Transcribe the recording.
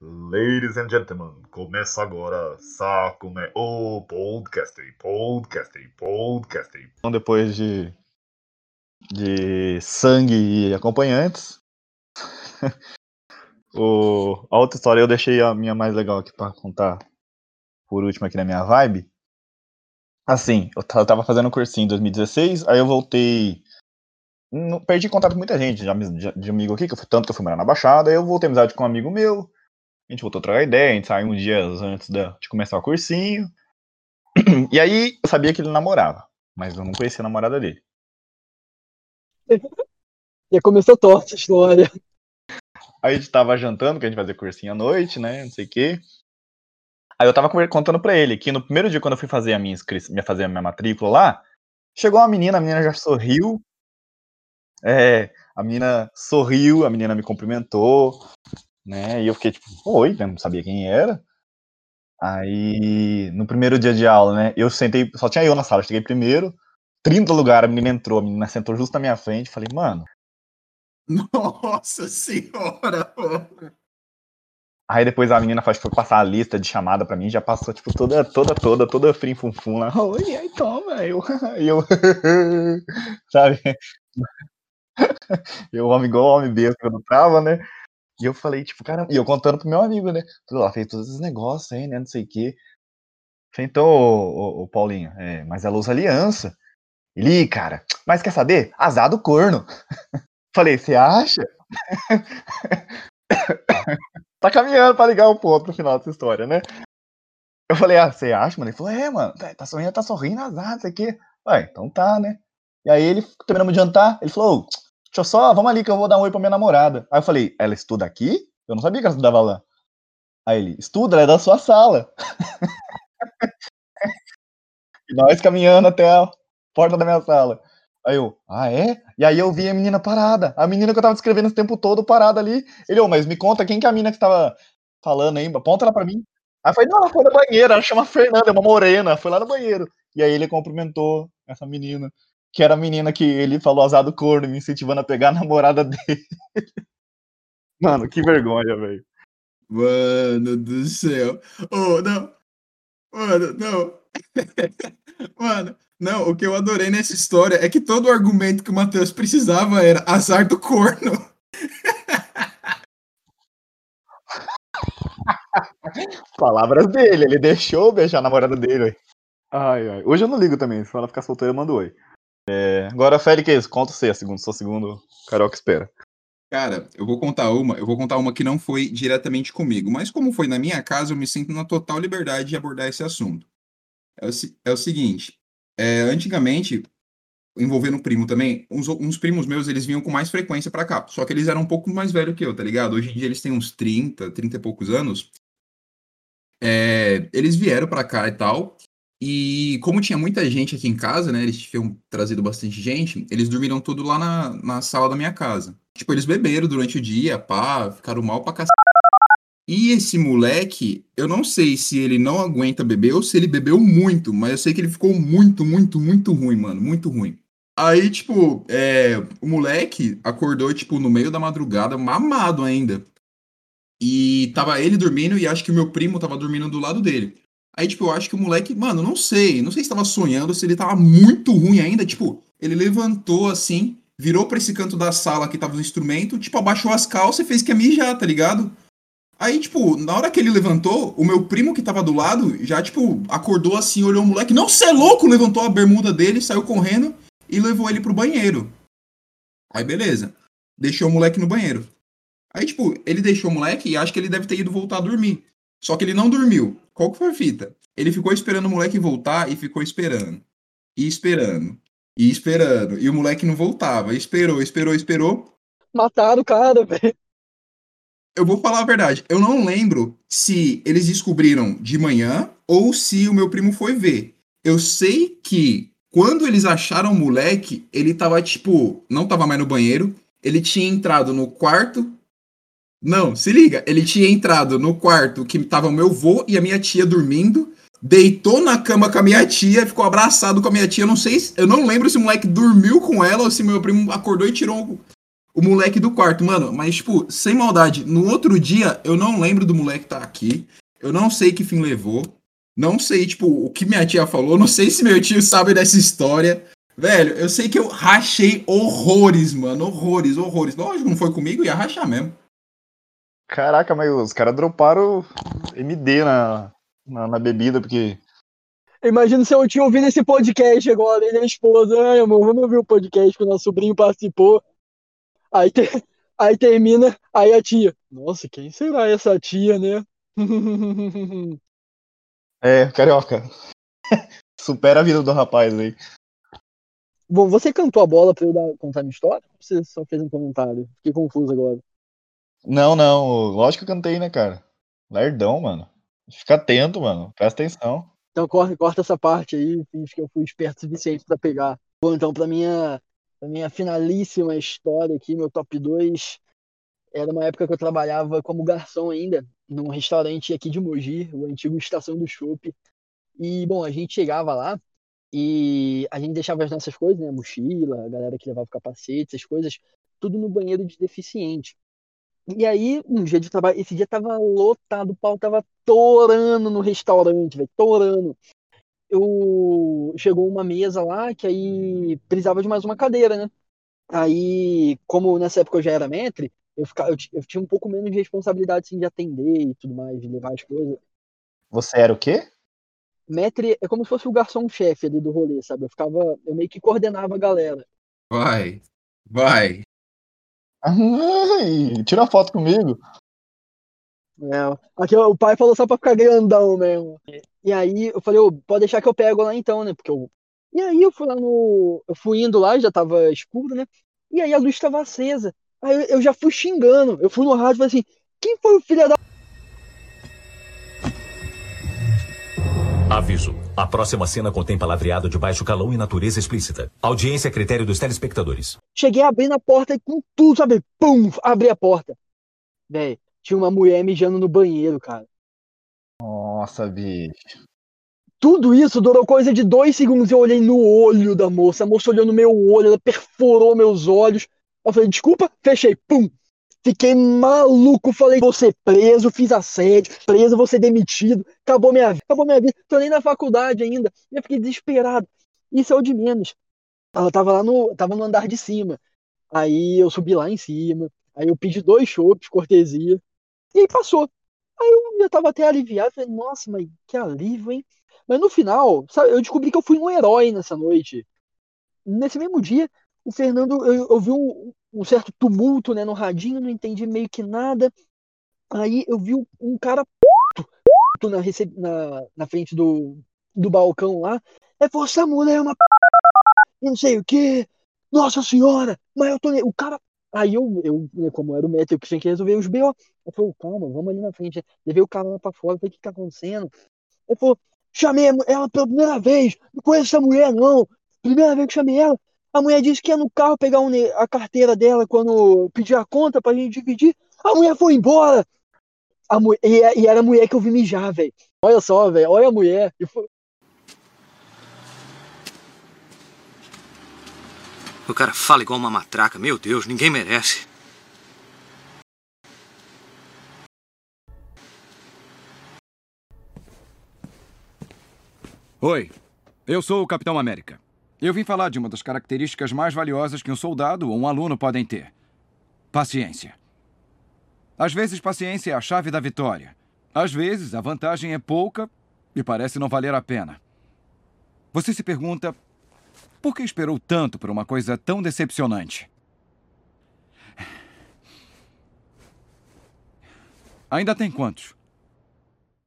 Ladies and gentlemen, começa agora Sakume, o podcast, podcast, podcast. Então, depois de, de sangue e acompanhantes, o, a outra história eu deixei a minha mais legal aqui pra contar por último aqui na minha vibe. Assim, eu ta- eu tava fazendo um cursinho em 2016, aí eu voltei. perdi contato com muita gente de, ami- de- de amigo aqui, que tanto que eu fui morar na Baixada, aí eu voltei amizade com um amigo meu. A gente voltou a trocar ideia, a gente saiu uns dias antes de começar o cursinho. E aí eu sabia que ele namorava, mas eu não conhecia a namorada dele. Já começou torta a história. Aí a gente tava jantando, que a gente fazia cursinho à noite, né? Não sei o quê. Aí eu tava contando pra ele que no primeiro dia, quando eu fui fazer a minha inscrição, fazer a minha matrícula lá, chegou uma menina, a menina já sorriu. É, a menina sorriu, a menina me cumprimentou, né? E eu fiquei tipo, oi, né? Não sabia quem era. Aí, no primeiro dia de aula, né? Eu sentei, só tinha eu na sala, cheguei primeiro, 30 lugares, a menina entrou, a menina sentou justo na minha frente, falei, mano. Nossa senhora! pô. Aí depois a menina foi passar a lista de chamada pra mim, já passou, tipo, toda, toda, toda, toda frim fum fum lá. Oi, aí toma, eu, eu, sabe? Eu, homem igual homem besta quando tava, né? E eu falei, tipo, caramba, e eu contando pro meu amigo, né? Ela fez todos esses negócios aí, né? Não sei o quê. Falei, então, ô, ô, ô, Paulinho, é, mas ela usa aliança. Ele, "Ih, cara, mas quer saber? Azar do corno. Falei, você acha? tá caminhando pra ligar o ponto no final dessa história, né? Eu falei, ah, você acha, mano? Ele falou, é, mano, tá, tá sorrindo, tá sorrindo, azar, isso aqui. Ué, então tá, né? E aí ele, terminamos de jantar, ele falou, "Ô, deixa eu só, vamos ali que eu vou dar um oi pra minha namorada. Aí eu falei, ela estuda aqui? Eu não sabia que ela estudava lá. Aí ele, estuda, ela é da sua sala. e nós caminhando até a porta da minha sala. Aí eu, ah, é? E aí eu vi a menina parada. A menina que eu tava descrevendo esse tempo todo parada ali. Ele, ô, mas me conta quem que é a menina que tava falando aí, aponta ela pra mim. Aí eu falei, não, ela foi na banheira, ela chama Fernanda, é uma morena, foi lá no banheiro. E aí ele cumprimentou essa menina, que era a menina que ele falou azar do corno, me incentivando a pegar a namorada dele. Mano, que vergonha, velho. Mano do céu. Oh, não. Mano, não. Mano, não, o que eu adorei nessa história é que todo o argumento que o Matheus precisava era azar do corno. Palavras dele, ele deixou beijar a namorada dele. Ai, ai. Hoje eu não ligo também, se ela ficar solteira, eu mando oi. É, agora, Félix, conta você, a segundo, sou segundo Carol que espera. Cara, eu vou contar uma, eu vou contar uma que não foi diretamente comigo, mas como foi na minha casa, eu me sinto na total liberdade de abordar esse assunto. É o, é o seguinte, é, antigamente, envolvendo um primo também, uns, uns primos meus, eles vinham com mais frequência pra cá, só que eles eram um pouco mais velhos que eu, tá ligado? Hoje em dia eles têm uns 30, 30 e poucos anos. É, eles vieram pra cá e tal, e como tinha muita gente aqui em casa, né, eles tinham trazido bastante gente, eles dormiram tudo lá na, na sala da minha casa. Tipo, eles beberam durante o dia, pá, ficaram mal pra cacete. E esse moleque, eu não sei se ele não aguenta beber ou se ele bebeu muito, mas eu sei que ele ficou muito, muito, muito ruim, mano, muito ruim. Aí, tipo, é, o moleque acordou, tipo, no meio da madrugada, mamado ainda. E tava ele dormindo e acho que o meu primo tava dormindo do lado dele. Aí, tipo, eu acho que o moleque, mano, não sei, não sei se tava sonhando, se ele tava muito ruim ainda, tipo, ele levantou assim, virou pra esse canto da sala que tava o instrumento, tipo, abaixou as calças e fez que ia mijar, tá ligado? Aí, tipo, na hora que ele levantou, o meu primo que tava do lado já, tipo, acordou assim, olhou o moleque, não, cê é louco! Levantou a bermuda dele, saiu correndo e levou ele pro banheiro. Aí, beleza. Deixou o moleque no banheiro. Aí, tipo, ele deixou o moleque e acho que ele deve ter ido voltar a dormir. Só que ele não dormiu. Qual que foi a fita? Ele ficou esperando o moleque voltar e ficou esperando. E esperando. E esperando. E o moleque não voltava. Esperou, esperou, esperou. Mataram o cara, velho. Eu vou falar a verdade. Eu não lembro se eles descobriram de manhã ou se o meu primo foi ver. Eu sei que quando eles acharam o moleque, ele tava tipo, não tava mais no banheiro. Ele tinha entrado no quarto. Não, se liga. Ele tinha entrado no quarto que tava o meu vô e a minha tia dormindo. Deitou na cama com a minha tia, ficou abraçado com a minha tia. Eu não sei, se- eu não lembro se o moleque dormiu com ela ou se meu primo acordou e tirou o moleque do quarto, mano. Mas, tipo, sem maldade, no outro dia eu não lembro do moleque tá aqui. Eu não sei que fim levou. Não sei, tipo, o que minha tia falou. Não sei se meu tio sabe dessa história. Velho, eu sei que eu rachei horrores, mano. Horrores, horrores. Lógico, não foi comigo, ia rachar mesmo. Caraca, mas os caras droparam MD na, na, na bebida, porque. Imagina se eu tinha ouvido esse podcast agora, ele e a esposa. Ai, amor, vamos ouvir o podcast que o nosso sobrinho participou. Aí, te- aí termina, aí a tia. Nossa, quem será essa tia, né? É, carioca. Supera a vida do rapaz aí. Bom, você cantou a bola pra eu dar, contar minha história? Ou você só fez um comentário? Fiquei confuso agora. Não, não. Lógico que eu cantei, né, cara? Lerdão, mano. Fica atento, mano. Presta atenção. Então corta, corta essa parte aí, finge que eu fui esperto o suficiente pra pegar. Bom, então pra minha, pra minha finalíssima história aqui, meu top 2, era uma época que eu trabalhava como garçom ainda, num restaurante aqui de Mogi, o antigo Estação do Chopp. E, bom, a gente chegava lá e a gente deixava as nossas coisas, né, mochila, a galera que levava o capacete, essas coisas, tudo no banheiro de deficiente. E aí, um dia de trabalho, esse dia tava lotado, o pau tava torando no restaurante, velho, torando. Eu chegou uma mesa lá que aí precisava de mais uma cadeira, né? Aí, como nessa época eu já era maître, eu, ficava, eu, eu tinha um pouco menos de responsabilidade assim, de atender e tudo mais, de levar as coisas. Você era o quê? Maître é como se fosse o garçom-chefe ali do rolê, sabe? Eu ficava, eu meio que coordenava a galera. Vai, vai. Ai, tira foto comigo. É, aqui o pai falou só pra ficar grandão mesmo. E aí eu falei, ô, pode deixar que eu pego lá então, né? Porque eu. E aí eu fui lá no. Eu fui indo lá, já tava escuro, né? E aí a luz tava acesa. Aí eu já fui xingando. Eu fui no rádio e falei assim: quem foi o filho da. Aviso. A próxima cena contém palavreado de baixo calão e natureza explícita. Audiência a critério dos telespectadores. Cheguei abrindo a porta e com tudo, sabe? Pum! Abri a porta. Véi, tinha uma mulher mijando no banheiro, cara. Nossa, bicho. Tudo isso durou coisa de dois segundos. Eu olhei no olho da moça. A moça olhou no meu olho, ela perfurou meus olhos. Eu falei, desculpa, fechei. Pum! Fiquei maluco. Falei, ser preso, fiz assédio, preso, ser demitido. Acabou minha vida, acabou minha vida. Tô nem na faculdade ainda. Eu fiquei desesperado. Isso é o de menos. Ela tava lá no, tava no andar de cima. Aí eu subi lá em cima. Aí eu pedi dois chopps, cortesia. E aí passou. Aí eu já tava até aliviado. Falei, nossa, mas que alívio, hein? Mas no final, sabe, eu descobri que eu fui um herói nessa noite. Nesse mesmo dia, o Fernando, eu, eu vi um, um certo tumulto, né, no radinho, não entendi meio que nada. Aí eu vi um, cara puto na, recep- na, na frente do, do balcão lá. É você, mulher, é uma p... e não sei o quê. Nossa senhora, mas eu tô. O cara. Aí eu, eu né, como era o médico, eu tinha que resolver os BO. Eu falei, calma, vamos ali na frente. Levei o cara lá pra fora, falei, o que tá acontecendo? Ele falou, chamei ela pela primeira vez, não conheço essa mulher, não. Primeira vez que chamei ela. A mulher disse que ia no carro pegar um a carteira dela quando eu pedi a conta pra gente dividir. A mulher foi embora. A mu- e, e era a mulher que eu vi mijar, velho. Olha só, velho, olha a mulher. Foi- O cara fala igual uma matraca. Meu Deus, ninguém merece. Oi, eu sou o Capitão América. Eu vim falar de uma das características mais valiosas que um soldado ou um aluno podem ter: paciência. Às vezes, paciência é a chave da vitória. Às vezes, a vantagem é pouca e parece não valer a pena. Você se pergunta: por que esperou tanto por uma coisa tão decepcionante? Ainda tem quantos?